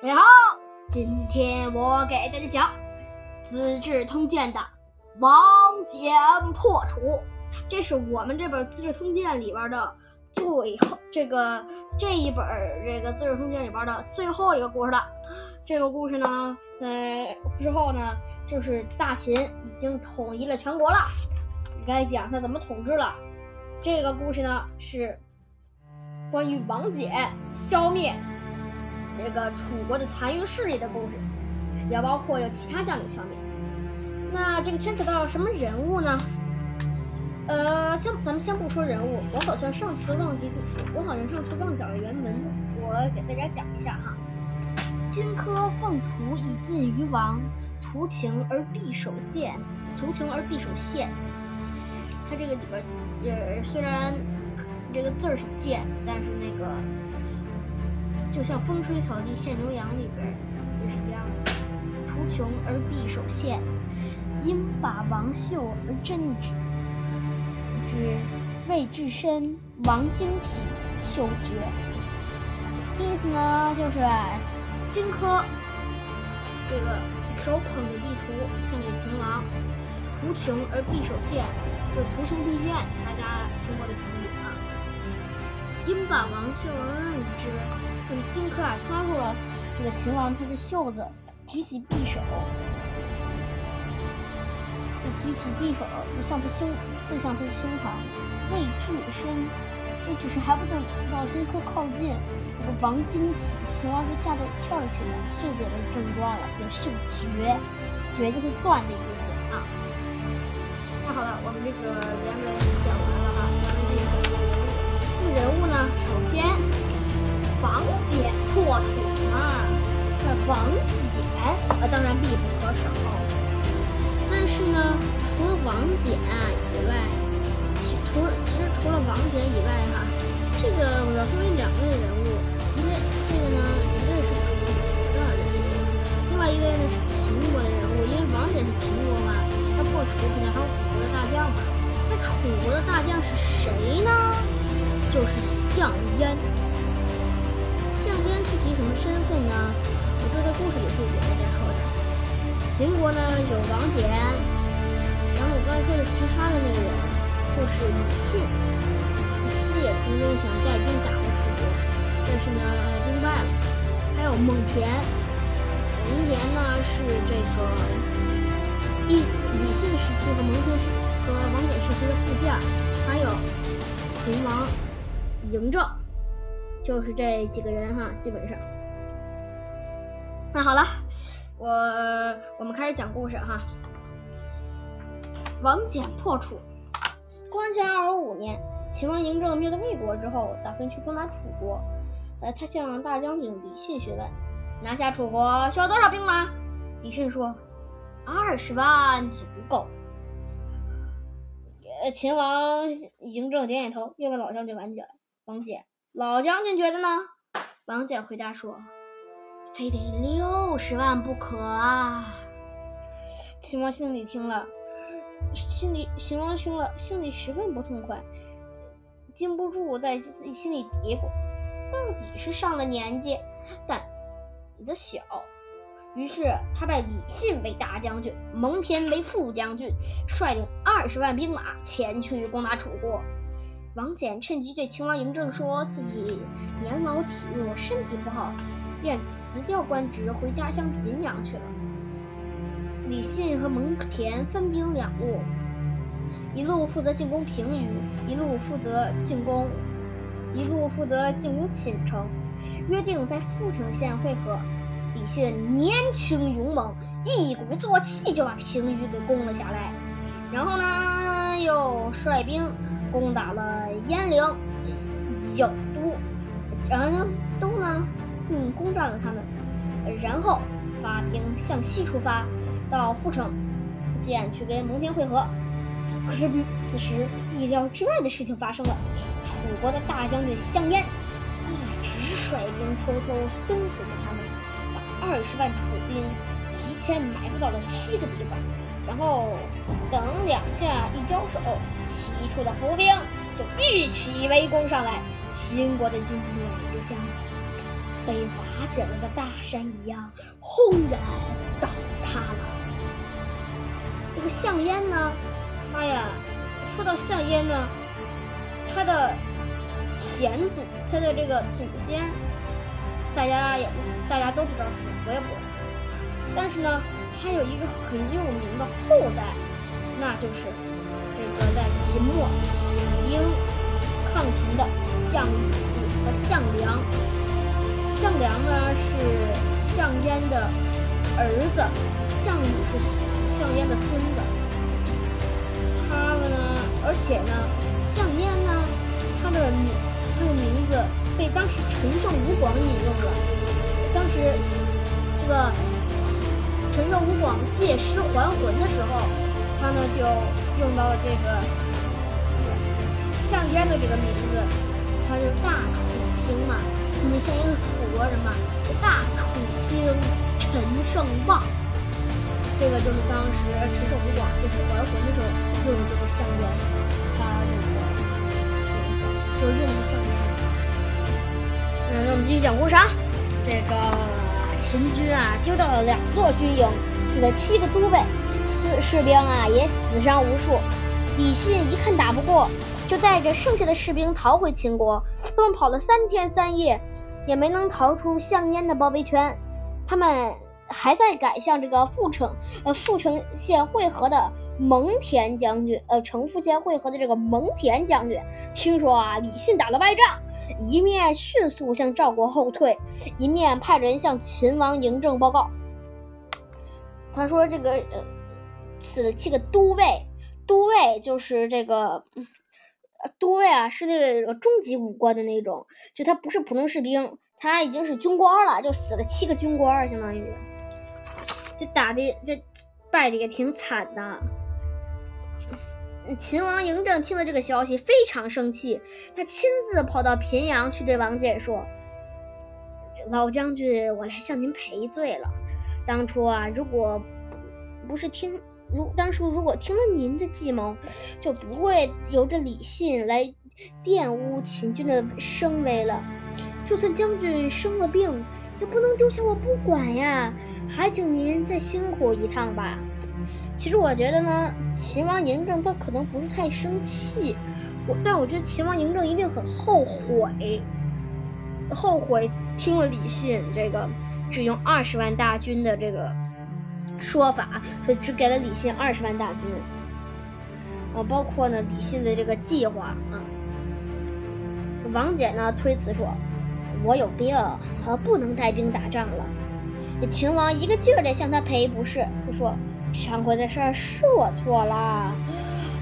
大家好，今天我给大家讲《资治通鉴》的王翦破楚，这是我们这本《资治通鉴》里边的最后这个这一本这个《资治通鉴》里边的最后一个故事了。这个故事呢，呃，之后呢，就是大秦已经统一了全国了，该讲他怎么统治了。这个故事呢，是关于王翦消灭。这个楚国的残余势力的故事，也包括有其他将领消灭。那这个牵扯到什么人物呢？呃，先咱们先不说人物，我好像上次忘记，我好像上次忘讲了原文，我给大家讲一下哈。荆轲奉图以晋于王，图情而必守谏，图情而必守县。他这个里边，呃，虽然这个字儿是剑，但是那个。就像风吹草低见牛羊里边也是一样的，图穷而匕首现，因把王秀而珍之，之未至身，王惊起，秀绝。意思呢，就是荆轲这个手捧着地图献给秦王，图穷而匕首现，就是图穷匕见，大家听过的成语啊。因把王秀而任之。就是荆轲啊，抓住了这个秦王他的袖子，举起匕首，就举起匕首，就向他胸刺向他的胸膛，未至身，那只是还不等到荆轲靠近，这个王惊起，秦王就吓得跳了起来，袖子也被震断了，有袖绝，绝就是断的意思啊。那好了，我们这个原文讲完了哈，咱们继续讲人物。这个人物呢，首先。王翦破楚嘛，那王翦呃当然必不可少。但是呢，除了王翦以外，其除其实除了王翦以外哈，这个我要分为两类人物，有王翦，然后我刚才说的其他的那个人就是李信。李信也曾经想带兵打过楚国，但是呢兵败了。还有蒙恬，蒙恬呢是这个一李信时期和蒙恬和王翦时期的副将，还有秦王嬴政。就是这几个人哈，基本上。那好了，我我们开始讲故事哈。王翦破楚。公元前二五五年，秦王嬴政灭了魏国之后，打算去攻打楚国。呃，他向大将军李信询问：拿下楚国需要多少兵马？李信说：二十万足够。呃，秦王嬴政点点头，又问老将军王翦：王翦。老将军觉得呢？王翦回答说：“非得六十万不可啊！”秦王心里听了，心里秦王听了，心里十分不痛快，禁不住在自己心里嘀咕：“到底是上了年纪，胆子小。”于是他拜李信为大将军，蒙恬为副将军，率领二十万兵马前去攻打楚国。王翦趁机对秦王嬴政说自己年老体弱，身体不好，便辞掉官职，回家乡平阳去了。李信和蒙恬分兵两路，一路负责进攻平舆，一路负责进攻，一路负责进攻寝城，约定在阜城县会合。李信年轻勇猛，一鼓作气就把平舆给攻了下来，然后呢，又率兵。攻打了鄢陵、郢都，然后都呢，嗯，攻占了他们，然后发兵向西出发，到阜城县去跟蒙恬会合。可是此时意料之外的事情发生了，楚国的大将军项燕一直率兵偷偷跟随着他们，把二十万楚兵提前埋伏到了七个地方。然后等两下一交手，西楚的伏兵就一起围攻上来，秦国的军队就像被瓦解了的大山一样，轰然倒塌了。这个项燕呢，他呀，说到项燕呢，他的前祖，他的这个祖先，大家也大家都不知道是谁，我也不知道。但是呢，他有一个很有名的后代，那就是这个在秦末起兵抗秦的项羽和项梁。项梁呢是项燕的儿子，项羽是项燕的孙子。他们呢，而且呢，项燕呢，他的名，他的名字被当时陈胜吴广引用了。当时这个陈胜吴广借尸还魂的时候，他呢就用到了这个项燕的这个名字，他是大楚兴嘛。因为项燕是楚国人嘛，大楚兴，陈胜旺，这个就是当时陈胜吴广借尸还魂的时候用的就是项燕，他这个就用的项燕。嗯，那我们继续讲故事啊。这个秦军啊丢掉了两座军营，死了七个都尉，士士兵啊也死伤无数。李信一看打不过。就带着剩下的士兵逃回秦国，他们跑了三天三夜，也没能逃出项燕的包围圈。他们还在赶向这个阜城，呃，阜城县会合的蒙恬将军，呃，城阜县会合的这个蒙恬将军，听说啊，李信打了败仗，一面迅速向赵国后退，一面派人向秦王嬴政报告。他说：“这个，呃，死了七个都尉，都尉就是这个。”呃，对啊，是那个中级武官的那种，就他不是普通士兵，他已经是军官了，就死了七个军官，相当于，这打的这败的也挺惨的。秦王嬴政听了这个消息，非常生气，他亲自跑到平阳去对王翦说：“老将军，我来向您赔罪了。当初啊，如果不是听……”如当初如果听了您的计谋，就不会由着李信来玷污秦军的声威了。就算将军生了病，也不能丢下我不管呀。还请您再辛苦一趟吧。其实我觉得呢，秦王嬴政他可能不是太生气，我但我觉得秦王嬴政一定很后悔，后悔听了李信这个只用二十万大军的这个。说法，所以只给了李信二十万大军，啊，包括呢李信的这个计划啊。王翦呢推辞说：“我有病，不能带兵打仗了。”秦王一个劲儿的向他赔不是，他说：“上回的事儿是我错了，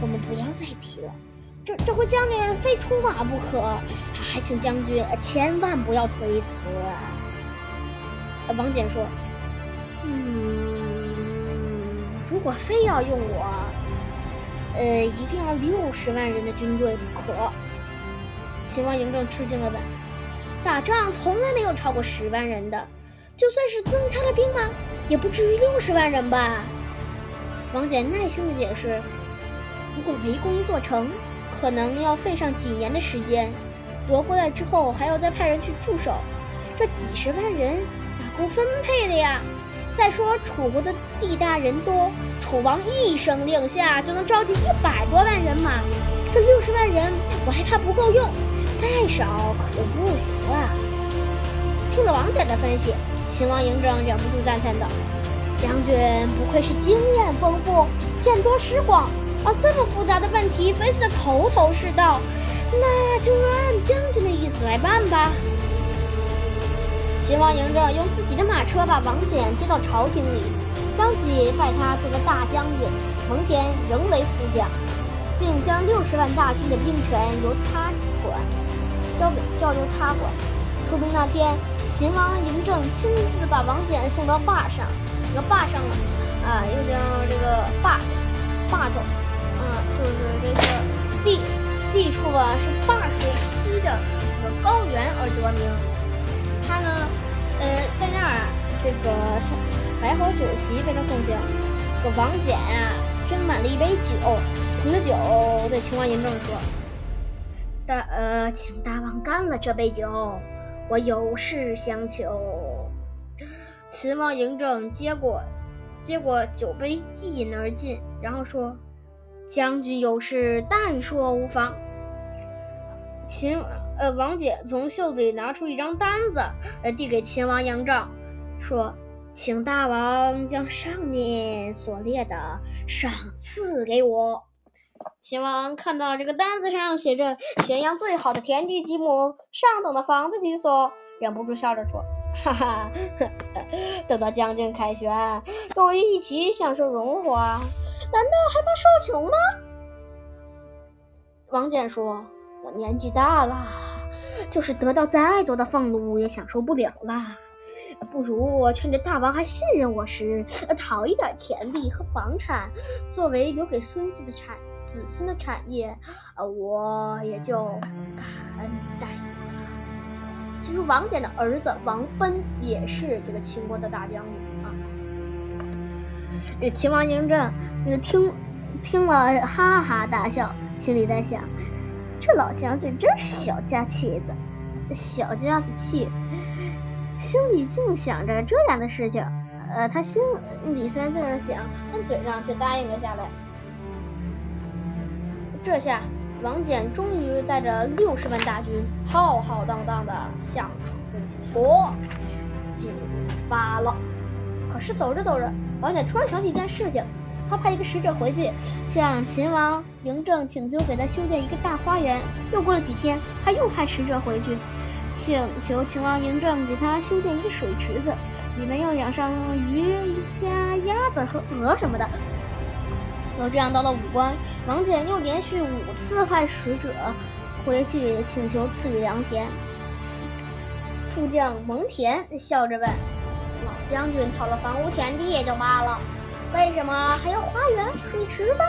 我们不要再提了。这这回将军非出马不可，还请将军千万不要推辞。”王翦说：“嗯。”如果非要用我，呃，一定要六十万人的军队不可。秦王嬴政吃惊了问：“打仗从来没有超过十万人的，就算是增加了兵马，也不至于六十万人吧？”王翦耐心的解释：“如果围攻一座城，可能要费上几年的时间，夺过来之后还要再派人去驻守，这几十万人哪够分配的呀？”再说楚国的地大人多，楚王一声令下就能召集一百多万人马，这六十万人我还怕不够用，再少可就不行了。听了王翦的分析，秦王嬴政忍不住赞叹道：“将军不愧是经验丰富，见多识广，把这么复杂的问题分析得头头是道。那就按将军的意思来办吧。”秦王嬴政用自己的马车把王翦接到朝廷里，当即派他做了大将军，蒙恬仍为副将，并将六十万大军的兵权由他管，交给交由他管。出兵那天，秦王嬴政亲自把王翦送到坝上，这个坝上啊，又叫这个坝坝头，啊，就是这个地地处啊是坝水西的这个高原而得名。他呢，呃，在那儿啊，这个摆好酒席被他送行。这王翦啊，斟满了一杯酒，捧着酒对秦王嬴政说：“大呃，请大王干了这杯酒，我有事相求。”秦王嬴政接过接过酒杯，一饮而尽，然后说：“将军有事，但说无妨。”秦王呃王翦从袖子里拿出一张单子，呃递给秦王嬴政，说：“请大王将上面所列的赏赐给我。”秦王看到这个单子上写着“咸阳最好的田地几亩，上等的房子几所”，忍不住笑着说。哈哈，等到将军凯旋，跟我一起享受荣华，难道还怕受穷吗？王翦说：“我年纪大了，就是得到再多的俸禄也享受不了啦。不如趁着大王还信任我时，讨一点田地和房产，作为留给孙子的产子孙的产业，呃，我也就感恩戴德了。”其实王翦的儿子王贲也是这个秦国的大将军啊。这秦王嬴政那个听听了哈哈大笑，心里在想：这老将军真是小家气子，小家子气。心里净想着这样的事情，呃，他心里虽然这样想，但嘴上却答应了下来。这下。王翦终于带着六十万大军，浩浩荡荡地向楚国进发了。可是走着走着，王翦突然想起一件事情，他派一个使者回去，向秦王嬴政请求给他修建一个大花园。又过了几天，他又派使者回去，请求秦王嬴政给他修建一个水池子，里面要养上鱼、虾、鸭子和鹅什么的。就这样，到了武关，王翦又连续五次派使者回去请求赐予良田。副将蒙恬笑着问：“老将军讨了房屋田地也就罢了，为什么还要花园、水池子？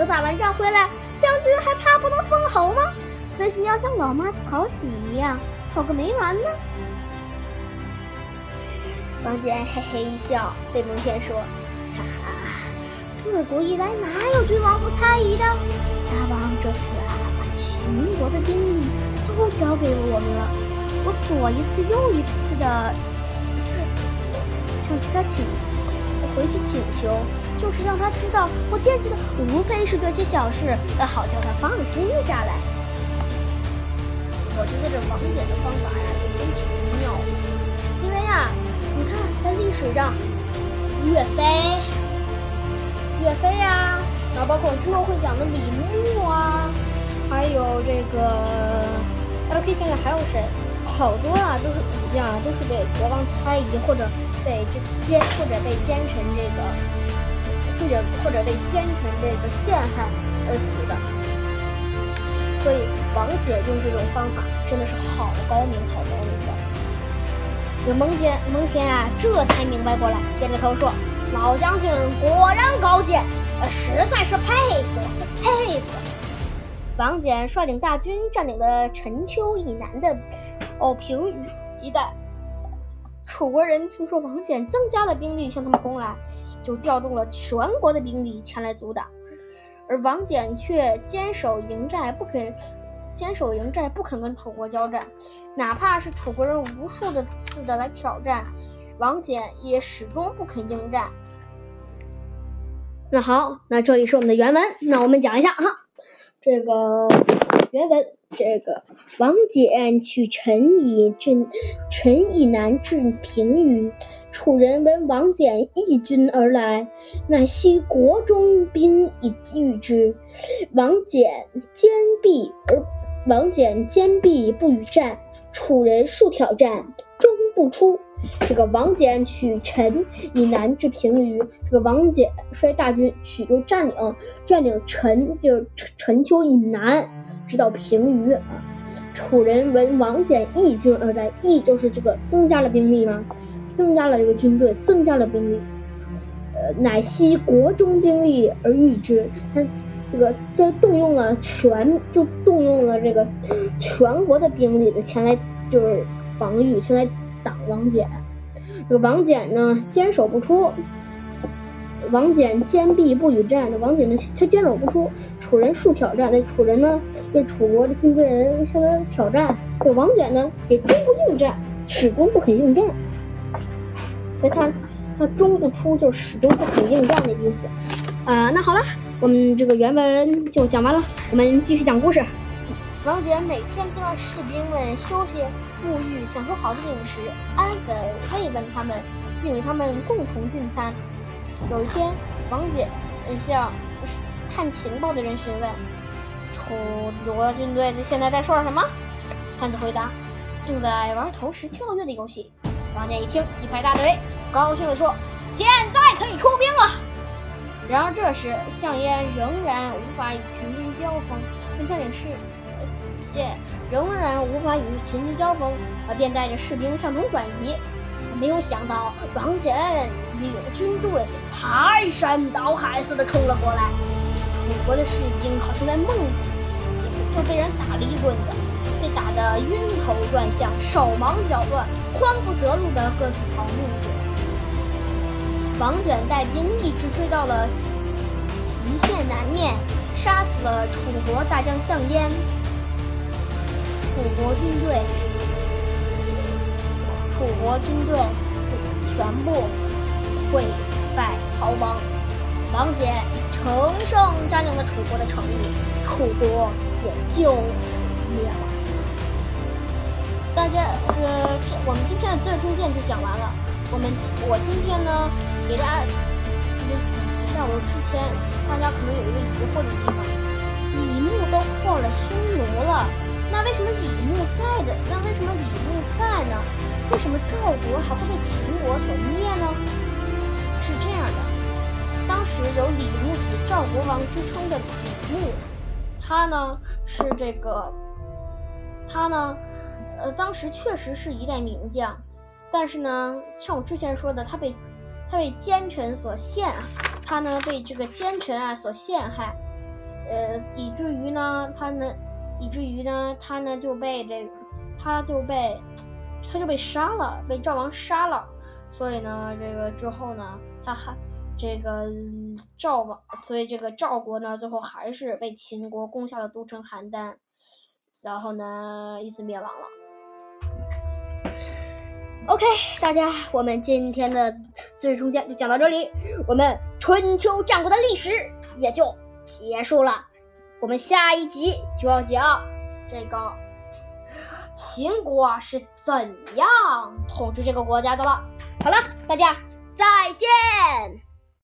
等打完仗回来，将军还怕不能封侯吗？为什么要像老妈子讨喜一样讨个没完呢？”王翦嘿嘿一笑，对蒙恬说。哈哈自古以来，哪有君王不猜疑的？大王这次啊，把秦国的兵力都交给我们了。我左一次右一次的向他请，我回去请求，就是让他知道我惦记的无非是这些小事，好叫他放心下来。我觉得这王翦的方法呀，也真挺妙的。因为呀，你看在历史上，岳飞。岳飞呀，然后包括之后会讲的李牧啊，还有这个，大家可以想想还有谁，好多啊，都是武将啊，都是被国王猜疑或者被这奸或者被奸臣这个，或者或者被奸臣这个陷害而死的。所以王翦用这种方法真的是好高明，好高明的。这蒙恬蒙恬啊，这才明白过来，点着头说。老将军果然高见，呃，实在是佩服佩服。王翦率领大军占领了陈丘以南的哦平舆一带。楚国人听说王翦增加了兵力向他们攻来，就调动了全国的兵力前来阻挡。而王翦却坚守营寨，不肯坚守营寨，不肯跟楚国交战，哪怕是楚国人无数的次的来挑战。王翦也始终不肯应战。那好，那这里是我们的原文，那我们讲一下哈，这个原文，这个王翦取陈以镇陈以南至平舆，楚人闻王翦义军而来，乃悉国中兵以御之。王翦坚壁而王翦坚壁不与战，楚人数挑战，终不出。这个王翦取陈以南至平舆，这个王翦率大军取就占领占领陈就陈丘以南，直到平舆啊。楚人闻王翦义军而来，义就是这个增加了兵力吗？增加了这个军队，增加了兵力。呃，乃悉国中兵力而御之，他这个就动用了全，就动用了这个全国的兵力的前来就是防御，前来。挡王翦，这个王翦呢坚守不出，王翦坚壁不与战，这王翦呢他坚守不出，楚人数挑战，那楚人呢那楚国的军队人向他挑战，这王翦呢也终不应战，始终不肯应战。所以他他终不出就始终不肯应战的意思。啊，那好了，我们这个原文就讲完了，我们继续讲故事。王翦每天都让士兵们休息、沐浴、享受好的饮食，安抚慰问他们，并与他们共同进餐。有一天，王翦向探情报的人询问：“楚国军队现在在说什么？”探子回答：“正在玩投石跳跃的游戏。”王翦一听，一拍大腿，高兴地说：“现在可以出兵了！”然而这时，项燕仍然无法与群军交锋，跟将领是。见仍然无法与秦军交锋，而便带着士兵向东转移。没有想到，王翦领军队排山倒海似的冲了过来，楚国的士兵好像在梦里，就被人打了一棍子，被打得晕头转向，手忙脚乱，慌不择路的各自逃命去了。王翦带兵一直追到了祁县南面，杀死了楚国大将项燕。楚国军队，楚国军队全部溃败逃亡，王翦乘胜占领了楚国的城邑，楚国也就此灭亡。大家，呃，我们今天的《资治通鉴》就讲完了。我们我今天呢，给大家像我之前，大家可能有一个疑惑的地方：李牧都破了匈奴了。那为什么李牧在的？那为什么李牧在呢？为什么赵国还会被秦国所灭呢？是这样的，当时有李牧死赵国王之称的李牧，他呢是这个，他呢，呃，当时确实是一代名将，但是呢，像我之前说的，他被他被奸臣所陷，他呢被这个奸臣啊所陷害，呃，以至于呢，他呢。以至于呢，他呢就被这个，他就被，他就被杀了，被赵王杀了。所以呢，这个之后呢，他还这个赵王，所以这个赵国呢，最后还是被秦国攻下了都城邯郸，然后呢，一次灭亡了。OK，大家，我们今天的《资治通鉴》就讲到这里，我们春秋战国的历史也就结束了。我们下一集就要讲这个秦国是怎样统治这个国家的了。好了，大家再见。